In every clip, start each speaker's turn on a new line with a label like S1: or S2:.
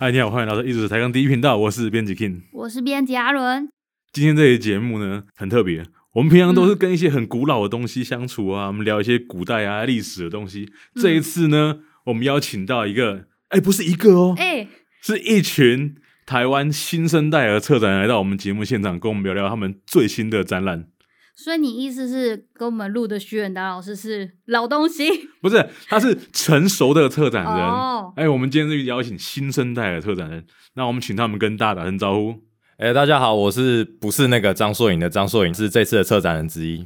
S1: 嗨，你好，欢迎来到艺术史台港第一频道，我是编辑 King，
S2: 我是编辑阿伦。
S1: 今天这期节目呢，很特别，我们平常都是跟一些很古老的东西相处啊，我们聊一些古代啊历史的东西。这一次呢，我们邀请到一个，哎，不是一个哦，哎，是一群台湾新生代的策展人来到我们节目现场，跟我们聊聊他们最新的展览。
S2: 所以你意思是跟我们录的徐远达老师是老东西？
S1: 不是，他是成熟的策展人。哦，哎，我们今天是邀请新生代的策展人，那我们请他们跟大家打声招呼。
S3: 哎，大家好，我是不是那个张硕颖的张硕颖，是这次的策展人之一。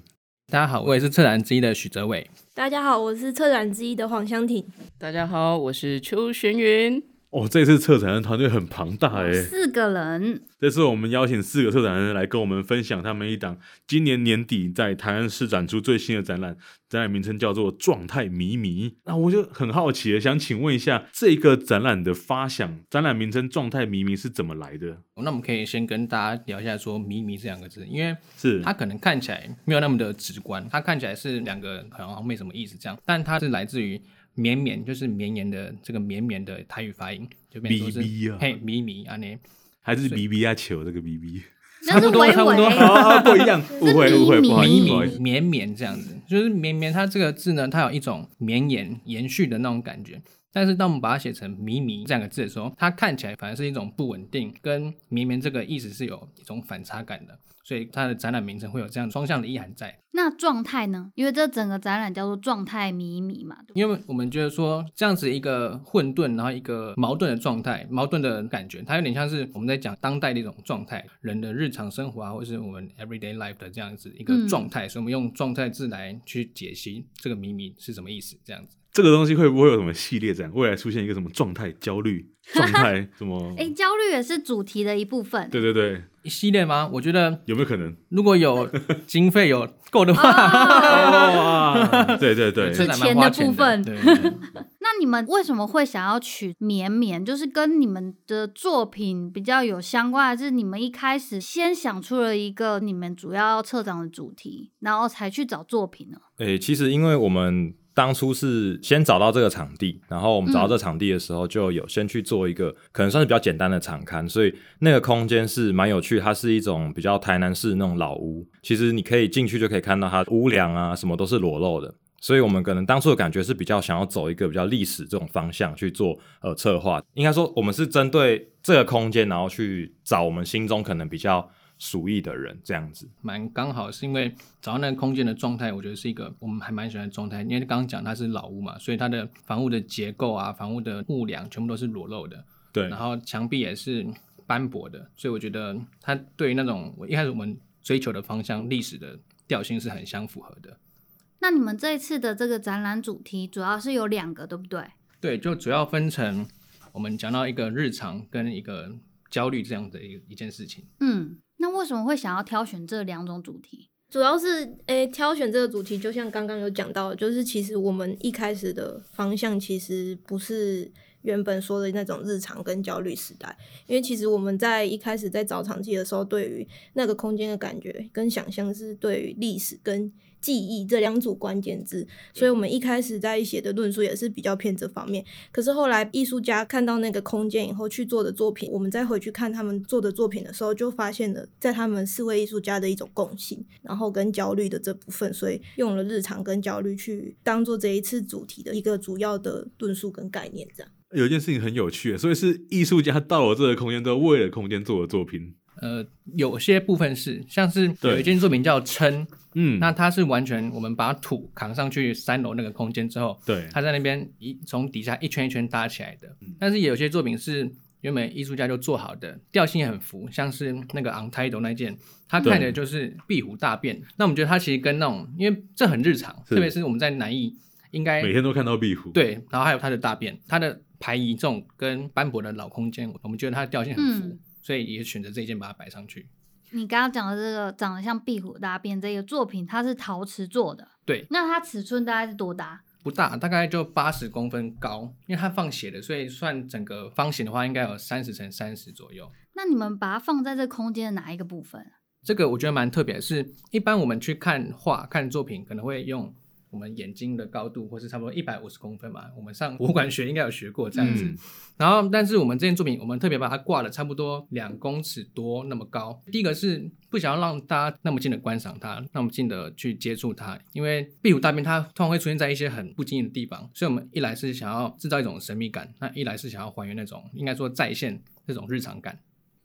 S4: 大家好，我也是策展人之一的许哲伟。
S5: 大家好，我是策展之一的黄湘婷。
S6: 大家好，我是邱玄云。
S1: 哦，这次策展人团队很庞大哎，
S2: 四个人。
S1: 这次我们邀请四个策展人来跟我们分享他们一档今年年底在台南市展出最新的展览，展览名称叫做《状态迷迷》。那我就很好奇想请问一下，这个展览的发想，展览名称《状态迷迷》是怎么来的？
S4: 那我们可以先跟大家聊一下说“迷迷”这两个字，因为
S1: 是
S4: 它可能看起来没有那么的直观，它看起来是两个好像没什么意思这样，但它是来自于。绵绵就是绵延的这个绵绵的台语发音，就变成说是嘿咪咪啊，你
S1: 还是 B B 啊球这个 B B，
S4: 差不多差不多，
S1: 不一样，误会误会，不好意思，
S4: 绵绵这样子，就是绵绵它这个字呢，它有一种绵延延续的那种感觉，但是当我们把它写成迷迷这两个字的时候，它看起来反而是一种不稳定，跟绵绵这个意思是有一种反差感的。所以它的展览名称会有这样双向的意涵在。
S2: 那状态呢？因为这整个展览叫做“状态迷迷”嘛。
S4: 因为我们觉得说这样子一个混沌，然后一个矛盾的状态，矛盾的感觉，它有点像是我们在讲当代的一种状态，人的日常生活啊，或是我们 everyday life 的这样子一个状态。嗯、所以我们用状态字来去解析这个“迷迷”是什么意思，这样子。
S1: 这个东西会不会有什么系列展？未来出现一个什么状态焦虑？状态什么？
S2: 哎，焦虑也是主题的一部分。
S1: 对对对，
S4: 一系列吗？我觉得
S1: 有没有可能？
S4: 如果有经费有够的话，
S1: 哦、对对 对，
S2: 钱的部分。那你们为什么会想要取绵绵？就是跟你们的作品比较有相关，还是你们一开始先想出了一个你们主要策展的主题，然后才去找作品呢？
S3: 哎，其实因为我们。当初是先找到这个场地，然后我们找到这个场地的时候，就有先去做一个、嗯、可能算是比较简单的场刊，所以那个空间是蛮有趣。它是一种比较台南式那种老屋，其实你可以进去就可以看到它屋梁啊什么都是裸露的，所以我们可能当初的感觉是比较想要走一个比较历史这种方向去做呃策划。应该说我们是针对这个空间，然后去找我们心中可能比较。属意的人这样子，
S4: 蛮刚好是因为找到那个空间的状态，我觉得是一个我们还蛮喜欢的状态。因为刚刚讲它是老屋嘛，所以它的房屋的结构啊、房屋的木梁全部都是裸露的，
S1: 对。
S4: 然后墙壁也是斑驳的，所以我觉得它对于那种我一开始我们追求的方向、历史的调性是很相符合的。
S2: 那你们这一次的这个展览主题主要是有两个，对不对？
S4: 对，就主要分成我们讲到一个日常跟一个焦虑这样的一一件事情。
S2: 嗯。那为什么会想要挑选这两种主题？
S5: 主要是，诶、欸，挑选这个主题，就像刚刚有讲到，就是其实我们一开始的方向其实不是原本说的那种日常跟焦虑时代，因为其实我们在一开始在找场地的时候，对于那个空间的感觉跟想象是对于历史跟记忆这两组关键字，所以我们一开始在写的论述也是比较偏这方面。可是后来艺术家看到那个空间以后去做的作品，我们再回去看他们做的作品的时候，就发现了在他们四位艺术家的一种共性，然后跟焦虑的这部分，所以用了日常跟焦虑去当做这一次主题的一个主要的论述跟概念。这样
S1: 有一件事情很有趣，所以是艺术家到了这个空间之后，为了空间做的作品。
S4: 呃，有些部分是像是有一件作品叫《撑》，嗯，那它是完全我们把土扛上去三楼那个空间之后，
S1: 对，
S4: 它在那边一从底下一圈一圈搭起来的。嗯、但是也有些作品是原本艺术家就做好的，调性也很符，像是那个 Untitled 那件，它看的就是壁虎大便。那我们觉得它其实跟那种，因为这很日常，特别是我们在南艺，应该
S1: 每天都看到壁虎。
S4: 对，然后还有它的大便，它的排遗这种跟斑驳的老空间，我们觉得它的调性很符。嗯所以也选择这件把它摆上去。
S2: 你刚刚讲的这个长得像壁虎大便这个作品，它是陶瓷做的。
S4: 对。
S2: 那它尺寸大概是多大？
S4: 不大，大概就八十公分高，因为它放斜的，所以算整个方形的话，应该有三十乘三十左右。
S2: 那你们把它放在这空间的哪一个部分？
S4: 这个我觉得蛮特别的，是一般我们去看画、看作品，可能会用我们眼睛的高度，或是差不多一百五十公分嘛。我们上博物馆学应该有学过这样子。嗯、然后，但是我们这件作品，我们特别把它挂了差不多两公尺多那么高。第一个是不想要让大家那么近的观赏它，那么近的去接触它，因为壁虎大便它通常会出现在一些很不经意的地方，所以我们一来是想要制造一种神秘感，那一来是想要还原那种应该说再现那种日常感。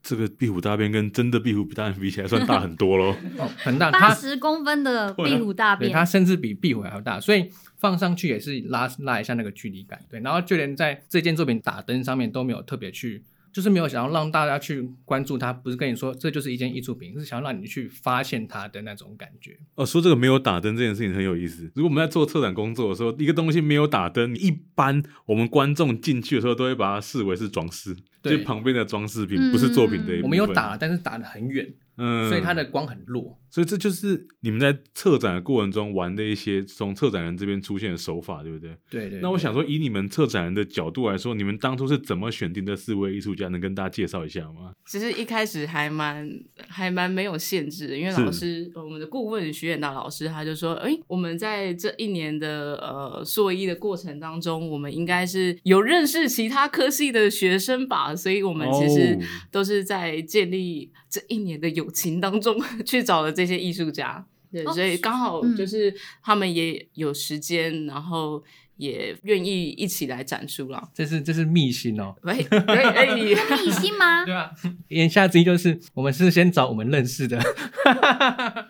S1: 这个壁虎大便跟真的壁虎大便比起来，算大很多喽。
S4: 哦，很大，
S2: 八十公分的壁虎大便，
S4: 它甚至比壁虎还要大，所以放上去也是拉拉一下那个距离感。对，然后就连在这件作品打灯上面都没有特别去。就是没有想要让大家去关注它，不是跟你说这就是一件艺术品，是想要让你去发现它的那种感觉。
S1: 哦，说这个没有打灯这件事情很有意思。如果我们在做策展工作的时候，一个东西没有打灯，一般我们观众进去的时候都会把它视为是装饰，对就旁边的装饰品，不是作品的一部分。
S4: 我们有打，但是打的很远。嗯，所以它的光很弱，
S1: 所以这就是你们在策展的过程中玩的一些从策展人这边出现的手法，对不对？
S4: 对，对对。
S1: 那我想说，以你们策展人的角度来说，你们当初是怎么选定这四位艺术家？能跟大家介绍一下吗？
S6: 其实一开始还蛮还蛮没有限制的，因为老师我们的顾问徐远达老师他就说，哎，我们在这一年的呃硕一的过程当中，我们应该是有认识其他科系的学生吧，所以我们其实都是在建立这一年的友情当中 去找了这些艺术家，对，哦、所以刚好就是他们也有时间，嗯、然后也愿意一起来展出了。
S4: 这是这是秘辛哦，
S6: 喂，可以，
S2: 秘辛吗？
S4: 对啊，言下之意就是我们是先找我们认识的，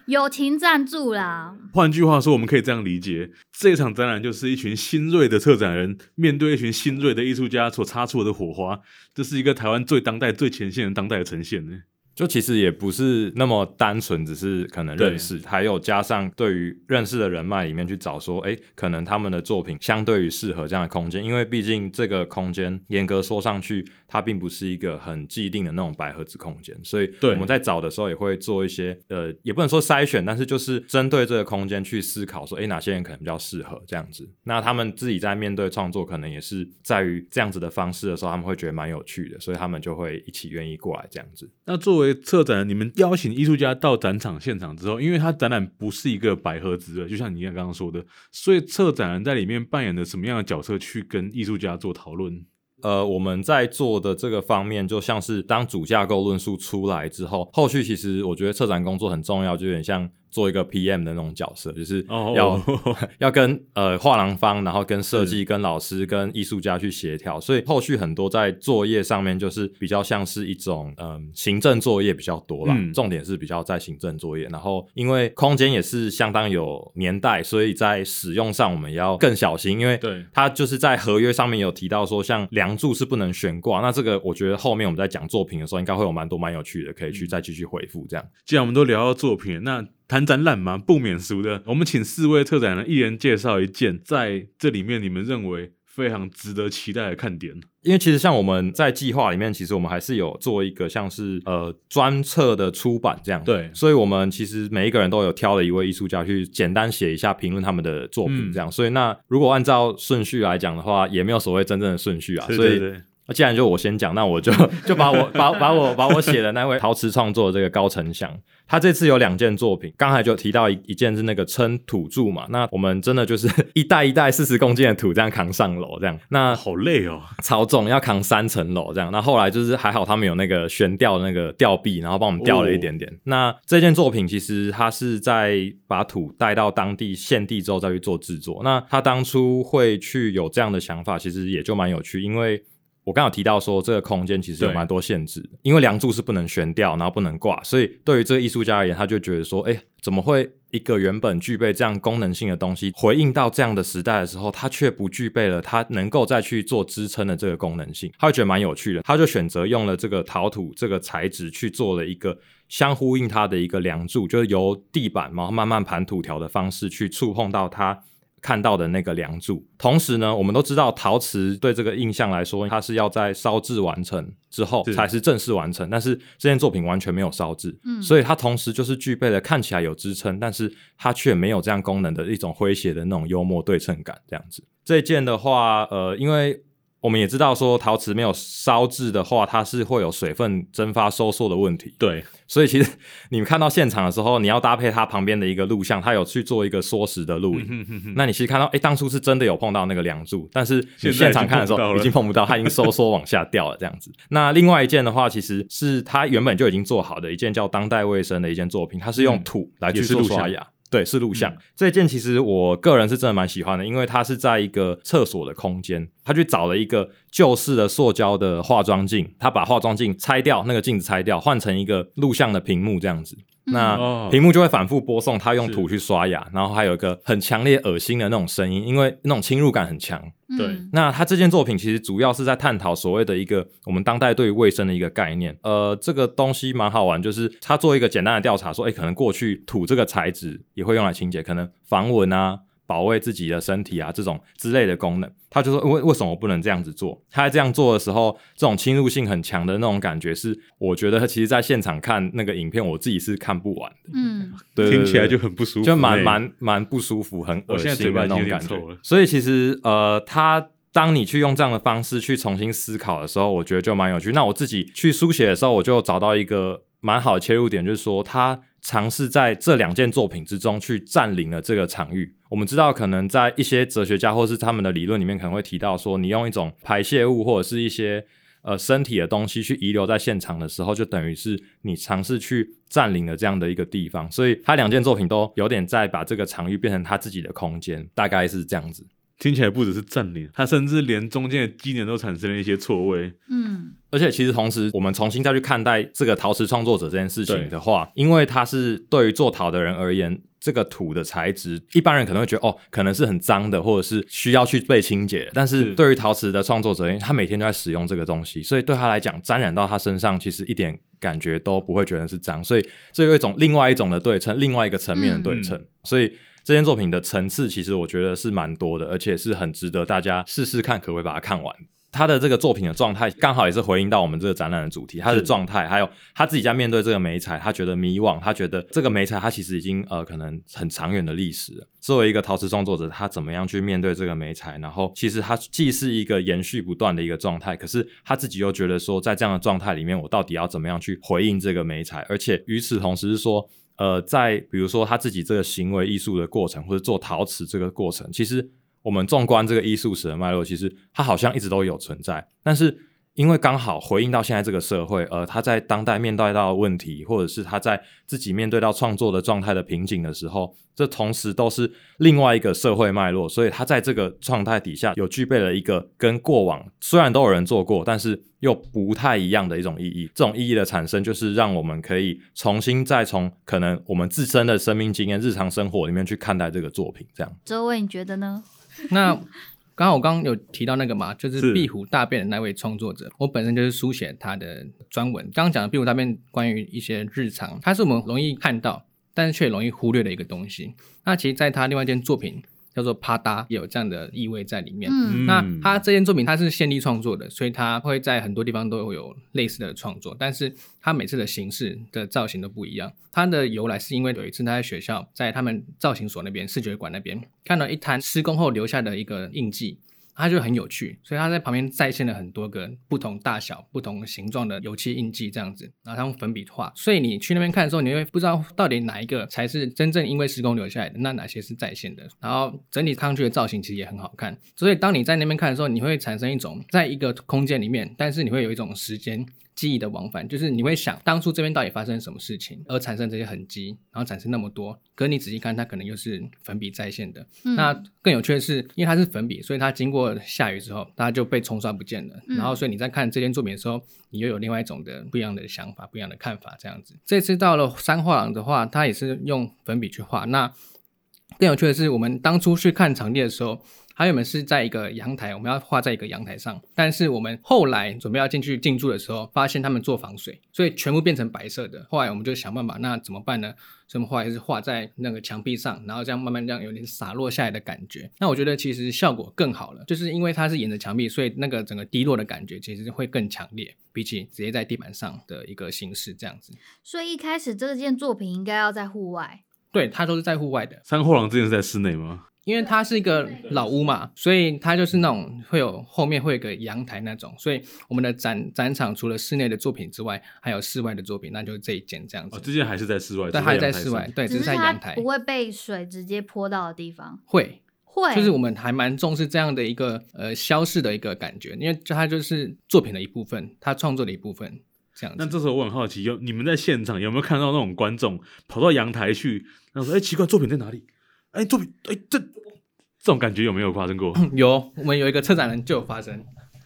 S2: 友情赞助啦。
S1: 换句话说，我们可以这样理解，这场展览就是一群新锐的策展人面对一群新锐的艺术家所擦出的火花，这是一个台湾最当代、最前线的当代的呈现呢。
S3: 就其实也不是那么单纯，只是可能认识，还有加上对于认识的人脉里面去找说，哎，可能他们的作品相对于适合这样的空间，因为毕竟这个空间严格说上去，它并不是一个很既定的那种白盒子空间，所以我们在找的时候也会做一些呃，也不能说筛选，但是就是针对这个空间去思考说，哎，哪些人可能比较适合这样子。那他们自己在面对创作，可能也是在于这样子的方式的时候，他们会觉得蛮有趣的，所以他们就会一起愿意过来这样子。
S1: 那作为策展人，你们邀请艺术家到展场现场之后，因为他展览不是一个百合子的，就像你刚刚说的，所以策展人在里面扮演的什么样的角色去跟艺术家做讨论？
S3: 呃，我们在做的这个方面，就像是当主架构论述出来之后，后续其实我觉得策展工作很重要，就有点像。做一个 PM 的那种角色，就是要、oh, oh, oh. 要跟呃画廊方，然后跟设计、跟老师、跟艺术家去协调，所以后续很多在作业上面就是比较像是一种嗯、呃、行政作业比较多啦，嗯、重点是比较在行政作业。然后因为空间也是相当有年代，所以在使用上我们也要更小心，因为对它就是在合约上面有提到说，像梁柱是不能悬挂。那这个我觉得后面我们在讲作品的时候，应该会有蛮多蛮有趣的，可以去再继续回复这样。
S1: 既然我们都聊到作品，那谈展览嘛，不免俗的。我们请四位特展人一人介绍一件在这里面你们认为非常值得期待的看点。
S3: 因为其实像我们在计划里面，其实我们还是有做一个像是呃专册的出版这样。
S1: 对，
S3: 所以我们其实每一个人都有挑了一位艺术家去简单写一下评论他们的作品这样。嗯、所以那如果按照顺序来讲的话，也没有所谓真正的顺序啊。对对对。所以那既然就我先讲，那我就就把我把把我把我写的那位陶瓷创作的这个高成祥。他这次有两件作品，刚才就提到一一件是那个称土柱嘛，那我们真的就是 一袋一袋四十公斤的土这样扛上楼，这样那
S1: 好累哦，
S3: 超重，要扛三层楼这样。那后来就是还好他们有那个悬吊那个吊臂，然后帮我们吊了一点点。哦、那这件作品其实他是在把土带到当地现地之后再去做制作。那他当初会去有这样的想法，其实也就蛮有趣，因为。我刚有提到说，这个空间其实有蛮多限制，因为梁柱是不能悬吊，然后不能挂，所以对于这个艺术家而言，他就觉得说，哎，怎么会一个原本具备这样功能性的东西，回应到这样的时代的时候，它却不具备了它能够再去做支撑的这个功能性？他会觉得蛮有趣的，他就选择用了这个陶土这个材质去做了一个相呼应它的一个梁柱，就是由地板然后慢慢盘土条的方式去触碰到它。看到的那个梁柱，同时呢，我们都知道陶瓷对这个印象来说，它是要在烧制完成之后才是正式完成。是但是这件作品完全没有烧制，嗯，所以它同时就是具备了看起来有支撑，但是它却没有这样功能的一种诙谐的那种幽默对称感。这样子，这件的话，呃，因为。我们也知道说陶瓷没有烧制的话，它是会有水分蒸发收缩的问题。
S1: 对，
S3: 所以其实你们看到现场的时候，你要搭配它旁边的一个录像，它有去做一个缩时的录影。嗯、哼哼哼，那你其实看到，哎，当初是真的有碰到那个梁柱，但是你现场看的时候已经碰不到，它已经收缩往下掉了这样子。那另外一件的话，其实是它原本就已经做好的一件叫当代卫生的一件作品，它是用土来去做刷牙。嗯对，是录像、嗯、这件，其实我个人是真的蛮喜欢的，因为它是在一个厕所的空间，他去找了一个旧式的塑胶的化妆镜，他把化妆镜拆掉，那个镜子拆掉，换成一个录像的屏幕这样子。那屏幕就会反复播送他用土去刷牙，然后还有一个很强烈恶心的那种声音，因为那种侵入感很强。
S1: 对，
S3: 那他这件作品其实主要是在探讨所谓的一个我们当代对于卫生的一个概念。呃，这个东西蛮好玩，就是他做一个简单的调查，说，哎，可能过去土这个材质也会用来清洁，可能防蚊啊。保卫自己的身体啊，这种之类的功能，他就说为为什么我不能这样子做？他在这样做的时候，这种侵入性很强的那种感觉，是我觉得其实在现场看那个影片，我自己是看不完的。
S2: 嗯，
S3: 对，
S1: 听起来就很不舒服，
S3: 就蛮蛮蛮不舒服，很恶心的那种感觉。所以其实呃，他当你去用这样的方式去重新思考的时候，我觉得就蛮有趣。那我自己去书写的时候，我就找到一个蛮好的切入点，就是说他。尝试在这两件作品之中去占领了这个场域。我们知道，可能在一些哲学家或是他们的理论里面，可能会提到说，你用一种排泄物或者是一些呃身体的东西去遗留在现场的时候，就等于是你尝试去占领了这样的一个地方。所以，他两件作品都有点在把这个场域变成他自己的空间，大概是这样子。
S1: 听起来不只是占领，它甚至连中间的机能都产生了一些错位。
S2: 嗯，
S3: 而且其实同时，我们重新再去看待这个陶瓷创作者这件事情的话，因为他是对于做陶的人而言，这个土的材质，一般人可能会觉得哦，可能是很脏的，或者是需要去被清洁。但是对于陶瓷的创作者，因为他每天都在使用这个东西，所以对他来讲，沾染到他身上，其实一点感觉都不会觉得是脏。所以这有一种另外一种的对称，另外一个层面的对称。嗯、所以。这件作品的层次其实我觉得是蛮多的，而且是很值得大家试试看，可不可以把它看完。他的这个作品的状态刚好也是回应到我们这个展览的主题，他的状态还有他自己在面对这个媒材，他觉得迷惘，他觉得这个媒材他其实已经呃可能很长远的历史了。作为一个陶瓷创作者，他怎么样去面对这个美彩？然后其实他既是一个延续不断的一个状态，可是他自己又觉得说，在这样的状态里面，我到底要怎么样去回应这个美彩？而且与此同时是说。呃，在比如说他自己这个行为艺术的过程，或者做陶瓷这个过程，其实我们纵观这个艺术史的脉络，其实它好像一直都有存在，但是。因为刚好回应到现在这个社会，呃，他在当代面对到的问题，或者是他在自己面对到创作的状态的瓶颈的时候，这同时都是另外一个社会脉络，所以他在这个状态底下，有具备了一个跟过往虽然都有人做过，但是又不太一样的一种意义。这种意义的产生，就是让我们可以重新再从可能我们自身的生命经验、日常生活里面去看待这个作品。这样，
S2: 周伟，你觉得呢？
S4: 那。刚刚我刚刚有提到那个嘛，就是壁虎大便的那位创作者，我本身就是书写他的专文。刚刚讲的壁虎大便，关于一些日常，它是我们容易看到，但是却容易忽略的一个东西。那其实，在他另外一件作品。叫做啪嗒，也有这样的意味在里面。嗯，那他这件作品他是现例创作的，所以他会在很多地方都会有类似的创作，但是他每次的形式的造型都不一样。他的由来是因为有一次他在学校，在他们造型所那边视觉馆那边看到一滩施工后留下的一个印记。它就很有趣，所以他在旁边再现了很多个不同大小、不同形状的油漆印记，这样子，然后他用粉笔画。所以你去那边看的时候，你会不知道到底哪一个才是真正因为施工留下来的，那哪些是再现的。然后整体看上去的造型其实也很好看。所以当你在那边看的时候，你会产生一种在一个空间里面，但是你会有一种时间。记忆的往返，就是你会想当初这边到底发生什么事情，而产生这些痕迹，然后产生那么多。可是你仔细看，它可能又是粉笔再现的。嗯、那更有趣的是，因为它是粉笔，所以它经过下雨之后，它就被冲刷不见了。嗯、然后，所以你在看这件作品的时候，你又有另外一种的不一样的想法、不一样的看法，这样子。这次到了三画廊的话，它也是用粉笔去画。那更有趣的是，我们当初去看场地的时候。还有我们是在一个阳台，我们要画在一个阳台上。但是我们后来准备要进去进驻的时候，发现他们做防水，所以全部变成白色的。后来我们就想办法，那怎么办呢？所以我们后来是画在那个墙壁上，然后这样慢慢这样有点洒落下来的感觉。那我觉得其实效果更好了，就是因为它是沿着墙壁，所以那个整个滴落的感觉其实会更强烈，比起直接在地板上的一个形式这样子。
S2: 所以一开始这件作品应该要在户外。
S4: 对，它都是在户外的。
S1: 三货郎之前是在室内吗？
S4: 因为它是一个老屋嘛，所以它就是那种会有后面会有个阳台那种，所以我们的展展场除了室内的作品之外，还有室外的作品，那就是这一间这样子。
S1: 哦，这件还是在室外，
S4: 但还在室外，对，只是在阳台，
S2: 不会被水直接泼到的地方。
S4: 会
S2: 会，
S4: 就是我们还蛮重视这样的一个呃消逝的一个感觉，因为它就是作品的一部分，它创作的一部分这样子。
S1: 那这时候我很好奇，有你们在现场有没有看到那种观众跑到阳台去，然后说：“哎，奇怪，作品在哪里？”哎，作品哎，这这种感觉有没有发生过？
S4: 有，我们有一个策展人就有发生，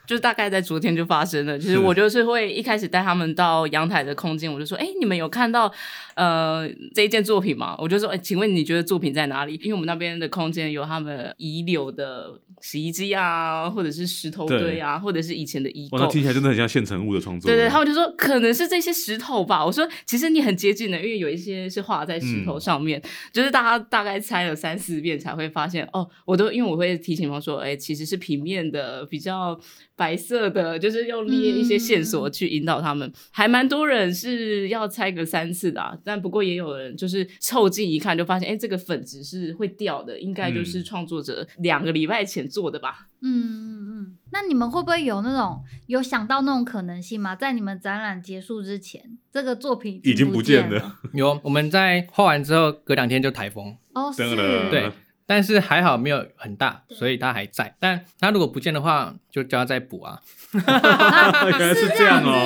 S6: 就是大概在昨天就发生了。其实我就是会一开始带他们到阳台的空间，我就说：“哎，你们有看到呃这一件作品吗？”我就说：“哎，请问你觉得作品在哪里？”因为我们那边的空间有他们遗留的。洗衣机啊，或者是石头堆啊，或者是以前的衣构，
S1: 那听起来真的很像现成物的创作。
S6: 对对，他们就说可能是这些石头吧。我说其实你很接近的，因为有一些是画在石头上面，嗯、就是大家大概猜了三四遍才会发现哦。我都因为我会提醒他说，哎，其实是平面的，比较白色的，就是用列一些线索去引导他们。嗯、还蛮多人是要猜个三次的，啊，但不过也有人就是凑近一看就发现，哎，这个粉质是会掉的，应该就是创作者两个礼拜前。做的吧，
S2: 嗯嗯嗯，那你们会不会有那种有想到那种可能性吗？在你们展览结束之前，这个作品
S1: 已经不见了。
S4: 有，我们在画完之后，隔两天就台风。
S2: 哦，是，
S4: 对，但是还好没有很大，所以它还在。但它如果不见的话，就叫它再补啊。
S1: 原来是这样
S2: 哦。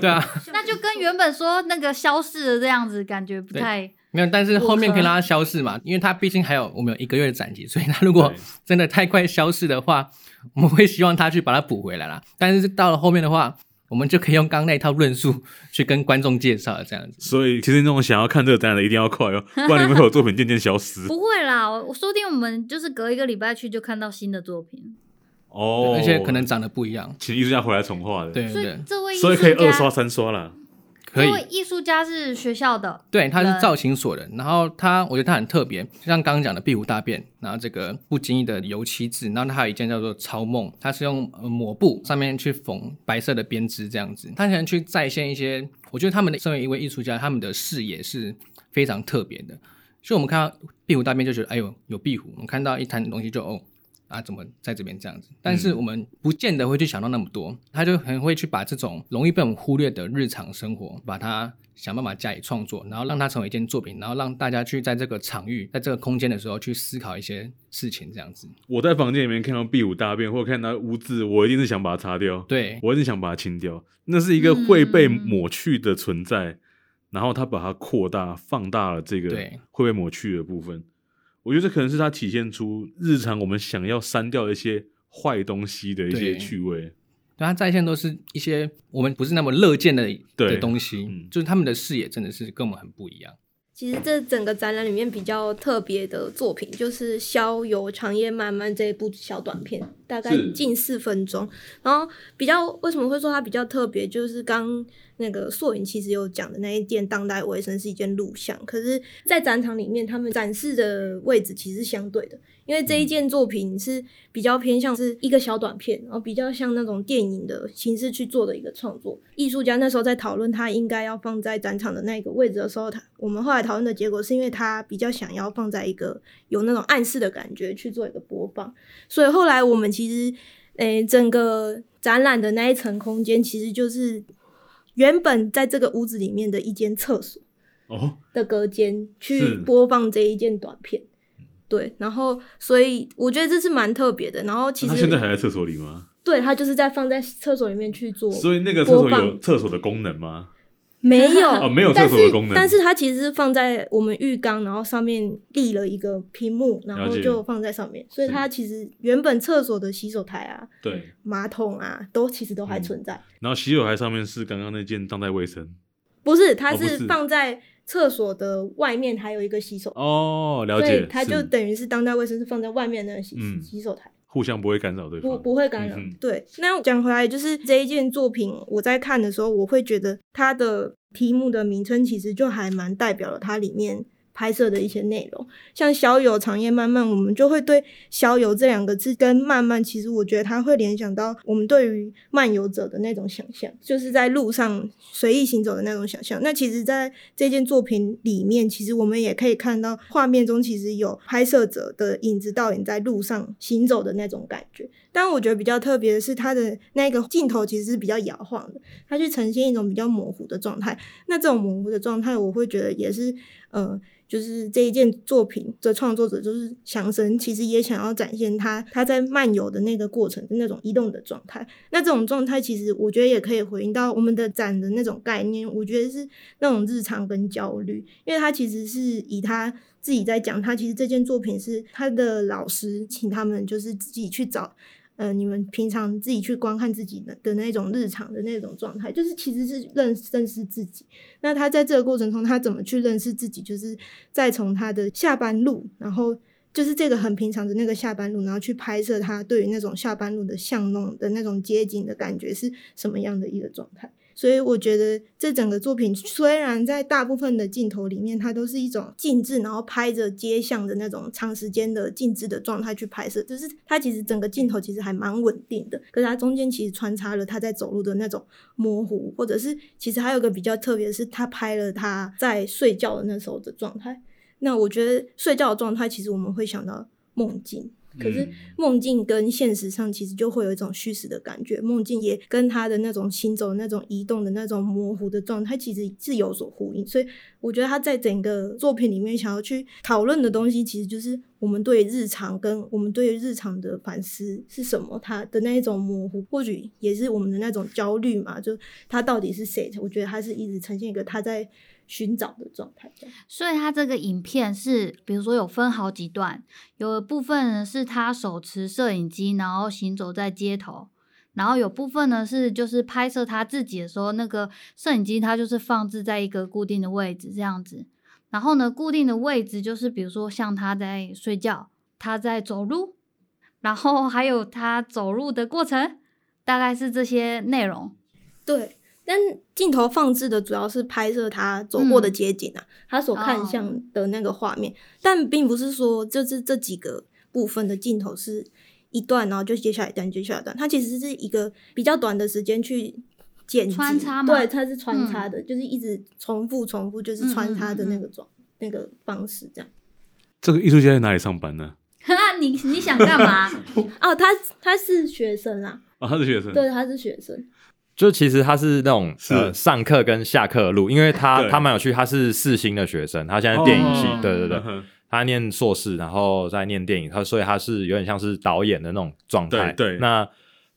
S4: 对啊，
S2: 那就跟原本说那个消失的这样子，感觉不太。
S4: 没有，但是后面可以让它消失嘛，因为它毕竟还有我们有一个月的展期，所以它如果真的太快消失的话，我们会希望它去把它补回来啦。但是到了后面的话，我们就可以用刚刚那一套论述 去跟观众介绍这样子。
S1: 所以其实那种想要看这个展览的一定要快哦，不然你们会有作品渐渐消失。
S2: 不会啦，我说不定我们就是隔一个礼拜去就看到新的作品
S1: 哦，
S4: 而且可能长得不一样，
S1: 请艺术家回来重画的。
S4: 对对对，
S2: 这位
S1: 所以可以二刷三刷了。
S2: 因为艺术家是学校的，
S4: 对，他是造型所的。然后他，我觉得他很特别，就像刚刚讲的壁虎大便，然后这个不经意的油漆渍，然后他还有一件叫做超梦，他是用抹布上面去缝白色的编织这样子。他想去再现一些，我觉得他们的身为一位艺术家，他们的视野是非常特别的。所以我们看到壁虎大便就觉得，哎呦，有壁虎。我们看到一滩东西就哦。啊，怎么在这边这样子？但是我们不见得会去想到那么多，嗯、他就很会去把这种容易被我们忽略的日常生活，把它想办法加以创作，然后让它成为一件作品，然后让大家去在这个场域，在这个空间的时候去思考一些事情，这样子。
S1: 我在房间里面看到壁虎大便，或者看到污渍，我一定是想把它擦掉，
S4: 对，
S1: 我一定想把它清掉。那是一个会被抹去的存在，嗯、然后他把它扩大、放大了这个会被抹去的部分。我觉得这可能是它体现出日常我们想要删掉一些坏东西的一些趣味。对，
S4: 它在线都是一些我们不是那么乐见的的东西，嗯、就是他们的视野真的是跟我们很不一样。
S5: 其实这整个展览里面比较特别的作品，就是《逍游长夜漫漫》这一部小短片，大概近四分钟。然后比较为什么会说它比较特别，就是刚。那个硕影其实有讲的那一件当代卫生是一件录像，可是，在展场里面，他们展示的位置其实是相对的，因为这一件作品是比较偏向是一个小短片，然后比较像那种电影的形式去做的一个创作。艺术家那时候在讨论他应该要放在展场的那个位置的时候，他我们后来讨论的结果是因为他比较想要放在一个有那种暗示的感觉去做一个播放，所以后来我们其实，诶、欸，整个展览的那一层空间其实就是。原本在这个屋子里面的一间厕所哦的隔间去播放这一件短片，对，然后所以我觉得这是蛮特别的。然后其实他
S1: 现在还在厕所里吗？
S5: 对，他就是在放在厕所里面去做，
S1: 所以那个厕所有厕所的功能吗？
S5: 没有。
S1: 哦，没有厕所的功能，
S5: 但是它其实是放在我们浴缸，然后上面立了一个屏幕，然后就放在上面，所以它其实原本厕所的洗手台啊，
S1: 对，
S5: 马桶啊，都其实都还存在。嗯、
S1: 然后洗手台上面是刚刚那件当代卫生，
S5: 不是，它是放在厕所的外面，还有一个洗手
S1: 哦，了解，
S5: 它就等于是当代卫生是放在外面的洗、嗯、洗手台。
S1: 互相不会干扰对方，
S5: 不不会干扰。
S1: 嗯、
S5: 对，那讲回来，就是这一件作品，我在看的时候，我会觉得它的题目的名称其实就还蛮代表了它里面拍摄的一些内容。像逍遥长夜漫漫，我们就会对逍遥这两个字跟漫漫，其实我觉得它会联想到我们对于漫游者的那种想象，就是在路上随意行走的那种想象。那其实在这件作品里面，其实我们也可以看到画面中其实有拍摄者的影子倒影在路上行走的那种感觉。但我觉得比较特别的是，它的那个镜头其实是比较摇晃的，它去呈现一种比较模糊的状态。那这种模糊的状态，我会觉得也是，呃，就是这一件作品的创作者就是祥生，其实也想要展现他他在漫游的那个过程的那种移动的状态。那这种状态，其实我觉得也可以回应到我们的展的那种概念。我觉得是那种日常跟焦虑，因为他其实是以他自己在讲，他其实这件作品是他的老师请他们就是自己去找。呃，你们平常自己去观看自己的的那种日常的那种状态，就是其实是认认识自己。那他在这个过程中，他怎么去认识自己？就是再从他的下班路，然后就是这个很平常的那个下班路，然后去拍摄他对于那种下班路的巷弄的那种街景的感觉是什么样的一个状态。所以我觉得这整个作品虽然在大部分的镜头里面，它都是一种静止，然后拍着街巷的那种长时间的静止的状态去拍摄，就是它其实整个镜头其实还蛮稳定的。可是它中间其实穿插了他在走路的那种模糊，或者是其实还有个比较特别是，他拍了他在睡觉的那时候的状态。那我觉得睡觉的状态，其实我们会想到梦境。可是梦境跟现实上其实就会有一种虚实的感觉，梦境也跟他的那种行走、那种移动的那种模糊的状态，其实是有所呼应。所以我觉得他在整个作品里面想要去讨论的东西，其实就是我们对日常跟我们对日常的反思是什么，他的那一种模糊，或许也是我们的那种焦虑嘛。就他到底是谁？我觉得他是一直呈现一个他在。寻找的状态，
S2: 所以他这个影片是，比如说有分好几段，有部分呢是他手持摄影机，然后行走在街头，然后有部分呢是就是拍摄他自己的时候，那个摄影机它就是放置在一个固定的位置这样子，然后呢固定的位置就是比如说像他在睡觉，他在走路，然后还有他走路的过程，大概是这些内容，
S5: 对。但镜头放置的主要是拍摄他走过的街景啊，嗯、他所看向的那个画面，哦、但并不是说就是这几个部分的镜头是一段，然后就接下来一段，接下来一段，它其实是一个比较短的时间去剪辑，
S2: 穿插吗？
S5: 对，它是穿插的，嗯、就是一直重复重复，就是穿插的那个状、嗯嗯嗯、那个方式这样。
S1: 这个艺术家在哪里上班呢？
S2: 你你想干嘛？
S5: 哦，他他是学生啊。
S1: 哦，他是学生。
S5: 对，他是学生。
S3: 就其实他是那种是。呃上课跟下课的路，因为他他蛮有趣，他是四星的学生，他现在电影系，哦、对对对，嗯、他念硕士，然后再念电影，他所以他是有点像是导演的那种状态。对，对。那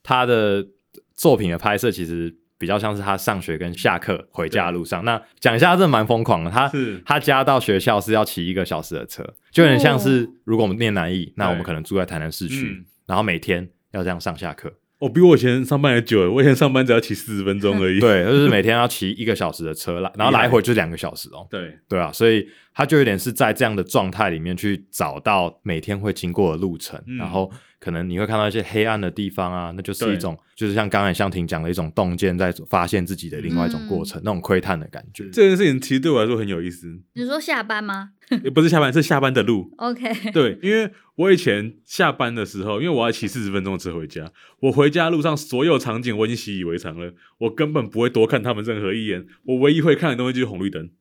S3: 他的作品的拍摄其实比较像是他上学跟下课回家的路上。那讲一下，他真的蛮疯狂的，他是。他家到学校是要骑一个小时的车，就有点像是如果我们念南艺，哦、那我们可能住在台南市区，嗯、然后每天要这样上下课。
S1: 我、哦、比我以前上班还久，我以前上班只要骑四十分钟而已。
S3: 对，就是每天要骑一个小时的车来，然后来回就两个小时哦。
S1: 对，
S3: 对啊，所以他就有点是在这样的状态里面去找到每天会经过的路程，嗯、然后。可能你会看到一些黑暗的地方啊，那就是一种，就是像刚才香婷讲的一种洞见，在发现自己的另外一种过程，嗯、那种窥探的感觉。
S1: 这件事情其实对我来说很有意思。
S2: 你说下班吗？
S1: 也不是下班，是下班的路。
S2: OK。
S1: 对，因为我以前下班的时候，因为我要骑四十分钟的车回家，我回家路上所有场景我已经习以为常了，我根本不会多看他们任何一眼，我唯一会看的东西就是红绿灯。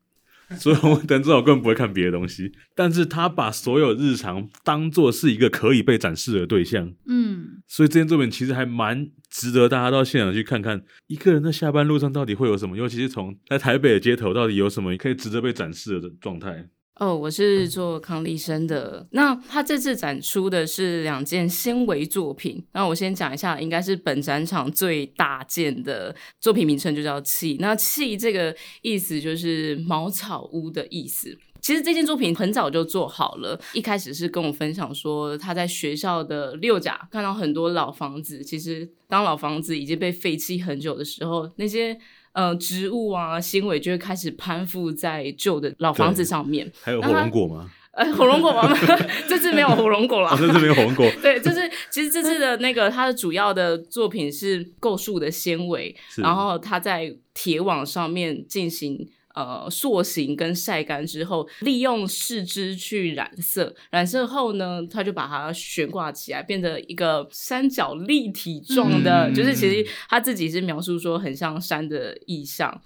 S1: 所以红绿灯之后，我根本不会看别的东西。但是他把所有日常当做是一个可以被展示的对象，嗯，所以这件作品其实还蛮值得大家到现场去看看，一个人在下班路上到底会有什么，尤其是从在台北的街头到底有什么可以值得被展示的状态。
S6: 哦，我是做康丽生的。那他这次展出的是两件纤维作品。那我先讲一下，应该是本展场最大件的作品名称就叫“气”。那“气”这个意思就是茅草屋的意思。其实这件作品很早就做好了，一开始是跟我分享说他在学校的六甲看到很多老房子。其实当老房子已经被废弃很久的时候，那些。呃，植物啊，纤维就会开始攀附在旧的老房子上面。
S1: 还有火龙果吗？
S6: 呃，火龙果吗？这次没有火龙果 了。
S1: 这次没有火龙果。
S6: 对，就是其实这次的那个它的主要的作品是构树的纤维，然后它在铁网上面进行呃塑形跟晒干之后，利用树枝去染色，染色后呢，他就把它悬挂起来，变成一个三角立体状的，嗯、就是其实他自己是描述说很像山的意象。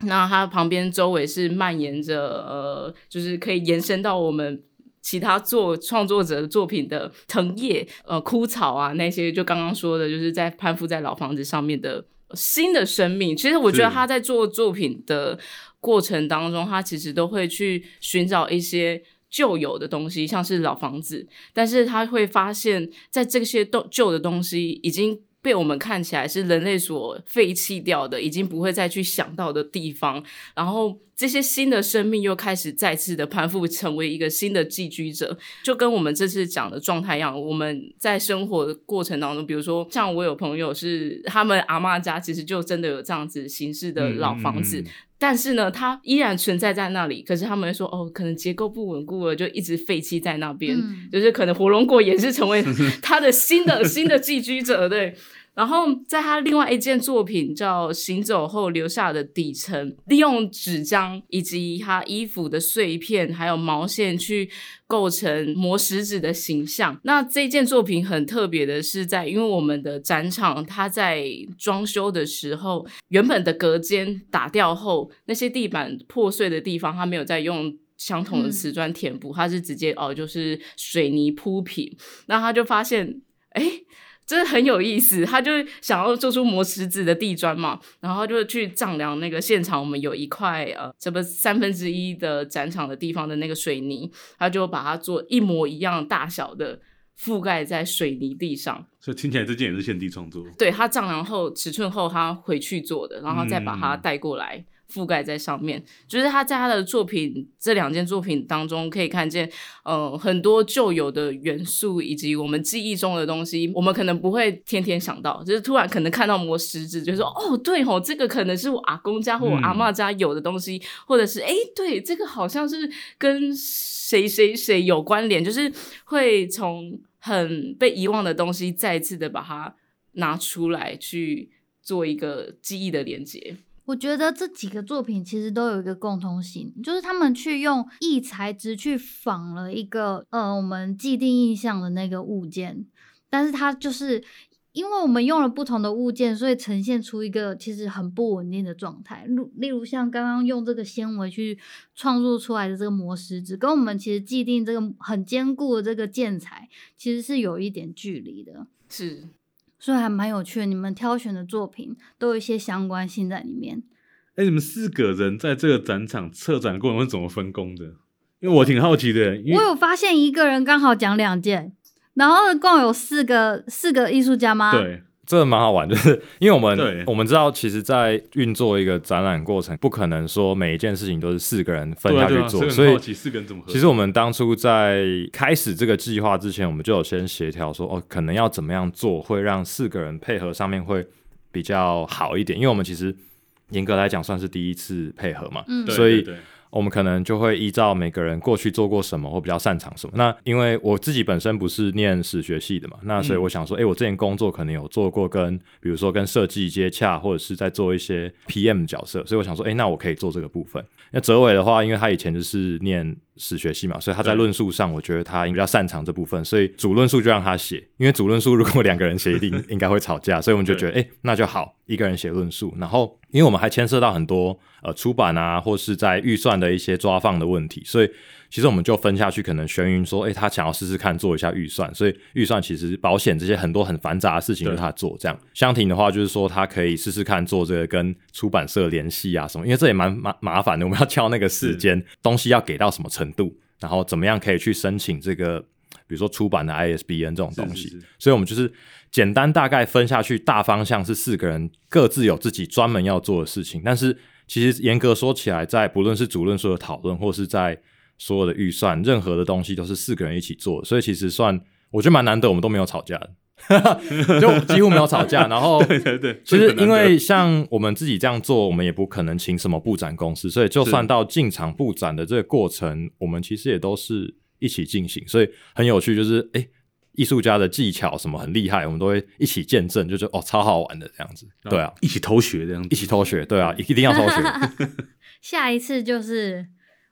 S6: 那它旁边周围是蔓延着，呃，就是可以延伸到我们其他作创作者的作品的藤叶、呃枯草啊那些，就刚刚说的，就是在攀附在老房子上面的新的生命。其实我觉得他在做作品的过程当中，他其实都会去寻找一些旧有的东西，像是老房子，但是他会发现，在这些旧旧的东西已经。被我们看起来是人类所废弃掉的，已经不会再去想到的地方，然后这些新的生命又开始再次的攀附，成为一个新的寄居者，就跟我们这次讲的状态一样。我们在生活的过程当中，比如说像我有朋友是他们阿妈家，其实就真的有这样子形式的老房子，嗯嗯嗯，但是呢，它依然存在在那里。可是他们会说，哦，可能结构不稳固了，就一直废弃在那边，嗯、就是可能火龙果也是成为 它的新的新的寄居者，对。然后，在他另外一件作品叫《行走后留下的底层》，利用纸浆以及他衣服的碎片，还有毛线去构成磨石子的形象。那这件作品很特别的是在，因为我们的展场，它在装修的时候，原本的隔间打掉后，那些地板破碎的地方，它没有再用相同的瓷砖填补，他是直接哦，就是水泥铺平。那他就发现，哎。真的很有意思，他就想要做出磨石子的地砖嘛，然后就去丈量那个现场，我们有一块呃，这不三分之一的展场的地方的那个水泥，他就把它做一模一样大小的覆盖在水泥地上。
S1: 所以听起来这件也是现地创作。
S6: 对，他丈量后尺寸后，他回去做的，然后再把它带过来。嗯覆盖在上面，就是他在他的作品这两件作品当中可以看见，嗯、呃，很多旧有的元素以及我们记忆中的东西，我们可能不会天天想到，就是突然可能看到磨石子，就说哦，对哦，这个可能是我阿公家或我阿嬷家有的东西，嗯、或者是哎，对，这个好像是跟谁谁谁有关联，就是会从很被遗忘的东西再次的把它拿出来去做一个记忆的连接。
S2: 我觉得这几个作品其实都有一个共通性，就是他们去用异材质去仿了一个呃我们既定印象的那个物件，但是它就是因为我们用了不同的物件，所以呈现出一个其实很不稳定的状态。例例如像刚刚用这个纤维去创作出来的这个磨石子，跟我们其实既定这个很坚固的这个建材，其实是有一点距离的。
S6: 是。
S2: 所以还蛮有趣的，你们挑选的作品都有一些相关性在里面。
S1: 哎、欸，你们四个人在这个展场策展过程是怎么分工的？因为我挺好奇的。
S2: 我有发现一个人刚好讲两件，然后共有四个四个艺术家吗？
S1: 对。
S3: 这个蛮好玩，就是因为我们我们知道，其实，在运作一个展览过程，不可能说每一件事情都是四个人分下去做，
S1: 啊啊、
S3: 所以
S1: 四个人怎么？
S3: 其实我们当初在开始这个计划之前，我们就有先协调说，哦，可能要怎么样做，会让四个人配合上面会比较好一点，因为我们其实严格来讲算是第一次配合嘛，嗯，所以。对对对我们可能就会依照每个人过去做过什么或比较擅长什么。那因为我自己本身不是念史学系的嘛，那所以我想说，哎、欸，我之前工作可能有做过跟，比如说跟设计接洽，或者是在做一些 PM 角色，所以我想说，哎、欸，那我可以做这个部分。那哲伟的话，因为他以前就是念史学系嘛，所以他在论述上，我觉得他应该比较擅长这部分，所以主论述就让他写。因为主论述如果两个人写，一定 应该会吵架，所以我们就觉得，哎、欸，那就好，一个人写论述。然后，因为我们还牵涉到很多呃出版啊，或是在预算的一些抓放的问题，所以。其实我们就分下去，可能玄云说，哎、欸，他想要试试看做一下预算，所以预算其实保险这些很多很繁杂的事情由他做。这样，香婷的话就是说，他可以试试看做这个跟出版社联系啊什么，因为这也蛮麻麻烦的，我们要敲那个时间，东西要给到什么程度，然后怎么样可以去申请这个，比如说出版的 ISBN 这种东西。是是是，所以我们就是简单大概分下去，大方向是四个人各自有自己专门要做的事情，但是其实严格说起来，在不论是主论说的讨论，或是在所有的预算，任何的东西都是四个人一起做，所以其实算我觉得蛮难得，我们都没有吵架的，就几乎没有吵架。然后，
S1: 对对对，
S3: 其实因为像我们自己这样做，我们也不可能请什么布展公司，所以就算到进场布展的这个过程，我们其实也都是一起进行，所以很有趣。就是哎，艺术家的技巧什么很厉害，我们都会一起见证，就觉得哦超好玩的这样子。对啊，
S1: 一起偷学这样子，
S3: 一起偷学，对啊，一定要偷学。
S2: 下一次就是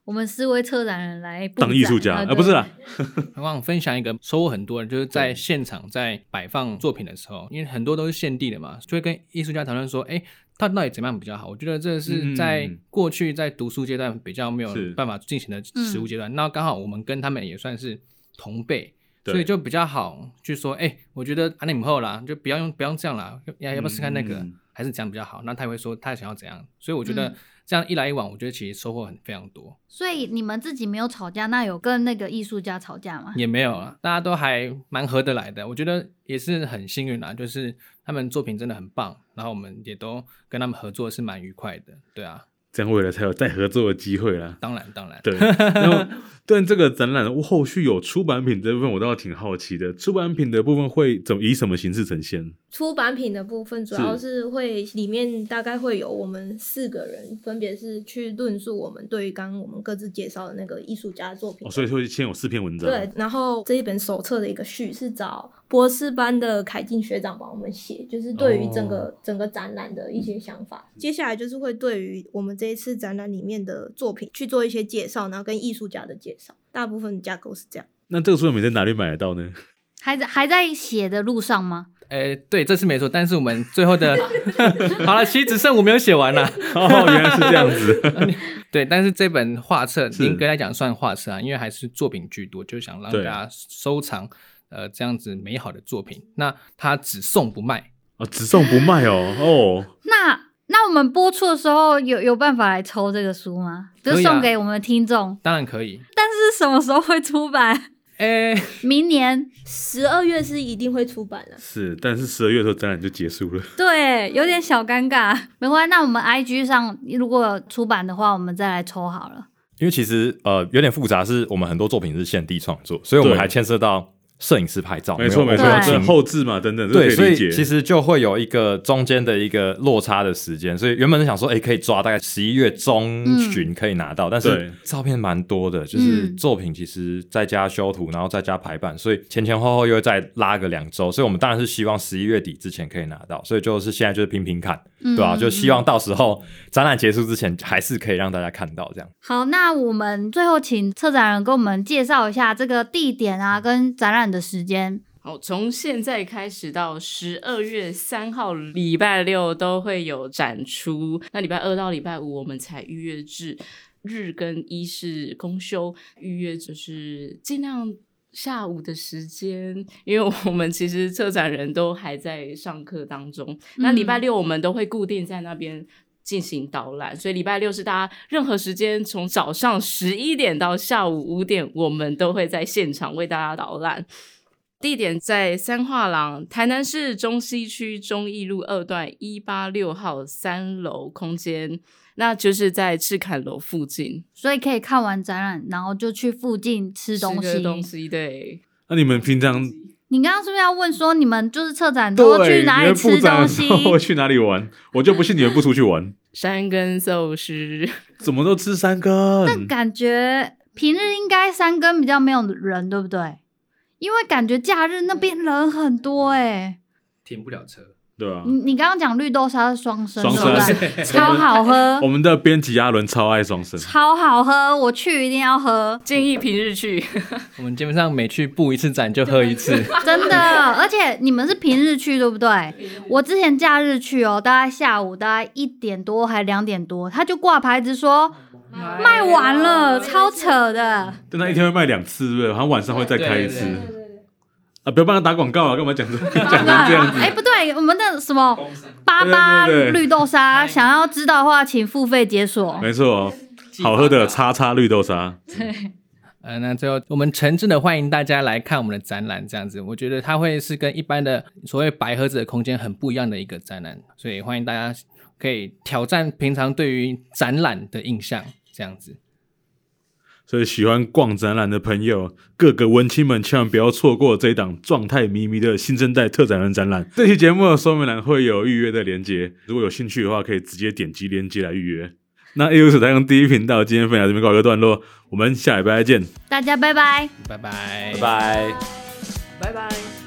S2: 我们四位策展人来
S1: 当艺术家啊，不是啦。
S4: 我想分享一个收获很多的，就是在现场在摆放作品的时候，因为很多都是现地的嘛，就会跟艺术家讨论说，哎。他到底怎么样比较好？我觉得这是在过去在读书阶段比较没有办法进行的实务阶段。那刚好我们跟他们也算是同辈，所以就比较好去说。哎，我觉得啊，你们后啦，就不要用，不要这样啦，要要不要试看那个，还是这样比较好？那他会说他想要怎样？所以我觉得。这样一来一往，我觉得其实收获很非常多。
S2: 所以你们自己没有吵架，那有跟那个艺术家吵架吗？
S4: 也没有啊，大家都还蛮合得来的。我觉得也是很幸运啦，就是他们作品真的很棒，然后我们也都跟他们合作是蛮愉快的。对啊。
S1: 这样未来才有再合作的机会啦。
S4: 当然，当然。
S1: 对，然后 对这个展览后续有出版品这部分，我倒挺好奇的。出版品的部分会怎么以什么形式呈现？
S5: 出版品的部分主要是会里面大概会有我们四个人，分别是去论述我们对于刚刚我们各自介绍的那个艺术家的作品。
S1: 哦，所以会先有四篇文章。
S5: 对，然后这一本手册的一个序是找博士班的凯进学长帮我们写，就是对于整个、哦、整个展览的一些想法。嗯、接下来就是会对于我们这一次展览里面的作品去做一些介绍，然后跟艺术家的介绍。大部分的架构是这样。
S1: 那这个书你在哪里买得到呢？
S2: 还在还在写的路上吗？
S4: 哎、欸，对，这是没错。但是我们最后的 好了，其实只剩我没有写完了。
S1: 哦，原来是这样子。
S4: 对，但是这本画册严格来讲算画册啊，因为还是作品居多，就想让大家收藏呃这样子美好的作品。那他只送不卖
S1: 哦，只送不卖哦哦。
S2: 那那我们播出的时候有有办法来抽这个书吗？就送给我们的听众、啊？
S4: 当然可以。
S2: 但是什么时候会出版？
S4: 哎，
S2: 明年
S5: 十二月是一定会出版的。
S1: 是，但是十二月的时候展览就结束了。
S2: 对，有点小尴尬。没关系，那我们 IG 上如果出版的话，我们再来抽好了。
S3: 因为其实呃有点复杂，是我们很多作品是现地创作，所以我们还牵涉到。摄影师拍照，
S1: 没错没错，这后置嘛等等，对，
S3: 所以其实就会有一个中间的一个落差的时间，所以原本是想说，哎，可以抓大概十一月中旬可以拿到，但是照片蛮多的，就是作品其实再加修图，然后再加排版，所以前前后后又再拉个两周，所以我们当然是希望十一月底之前可以拿到，所以就是现在就是拼拼看，对吧？就希望到时候展览结束之前还是可以让大家看到这样。
S2: 好，那我们最后请策展人跟我们介绍一下这个地点啊，跟展览的时间。
S6: 好，从现在开始到十二月三号礼拜六都会有展出。那礼拜二到礼拜五我们才预约制，日跟一是公休，预约就是尽量下午的时间，因为我们其实策展人都还在上课当中。嗯、那礼拜六我们都会固定在那边进行导览，所以礼拜六是大家任何时间，从早上十一点到下午五点，我们都会在现场为大家导览。地点在三画廊，台南市中西区中义路二段一八六号三楼空间，那就是在赤坎楼附近，
S2: 所以可以看完展览，然后就去附近吃东西。
S6: 吃东西，对。
S1: 那你们平常，
S2: 你刚刚是不是要问说，你们就是策展都去哪里吃东西？
S1: 会 去哪里玩？我就不信你们不出去玩。
S6: 山根寿司，
S1: 怎么都吃山根？
S2: 那感觉平日应该山根比较没有人，对不对？因为感觉假日那边人很多哎、欸，
S4: 停不了车，
S1: 对啊。
S2: 你你刚刚讲绿豆沙是双生，
S1: 双生
S2: 超好喝。
S1: 我们的编辑阿伦超爱双生，
S2: 超好喝，我去一定要喝。
S6: 建议平日去。
S4: 我们基本上每去布一次展就喝一次，
S2: 真的。而且你们是平日去对不对？我之前假日去哦，大概下午大概一点多还两点多，他就挂牌子说。卖完了，超扯的。
S1: 但他一天会卖两次，对不对？好像晚上会再开一次。啊，不要帮他打广告啊！干嘛讲这 讲成这样子？
S2: 哎，不对，我们的什么八八绿豆沙，想要知道的话，请付费解锁。
S1: 没错，好喝的叉叉绿豆沙。
S2: 对。
S4: 呃，那最后我们诚挚的欢迎大家来看我们的展览，这样子，我觉得它会是跟一般的所谓白盒子的空间很不一样的一个展览，所以欢迎大家可以挑战平常对于展览的印象。这样子，
S1: 所以喜欢逛展览的朋友，各个文青们千万不要错过这一档状态迷迷的新生代特展人展览。这期节目的说明栏会有预约的连接，如果有兴趣的话，可以直接点击连接来预约。那 AU 台用第一频道今天分享这边告一个段落，我们下礼拜再见，
S2: 大家拜拜，
S4: 拜拜，
S3: 拜拜。
S4: 拜拜。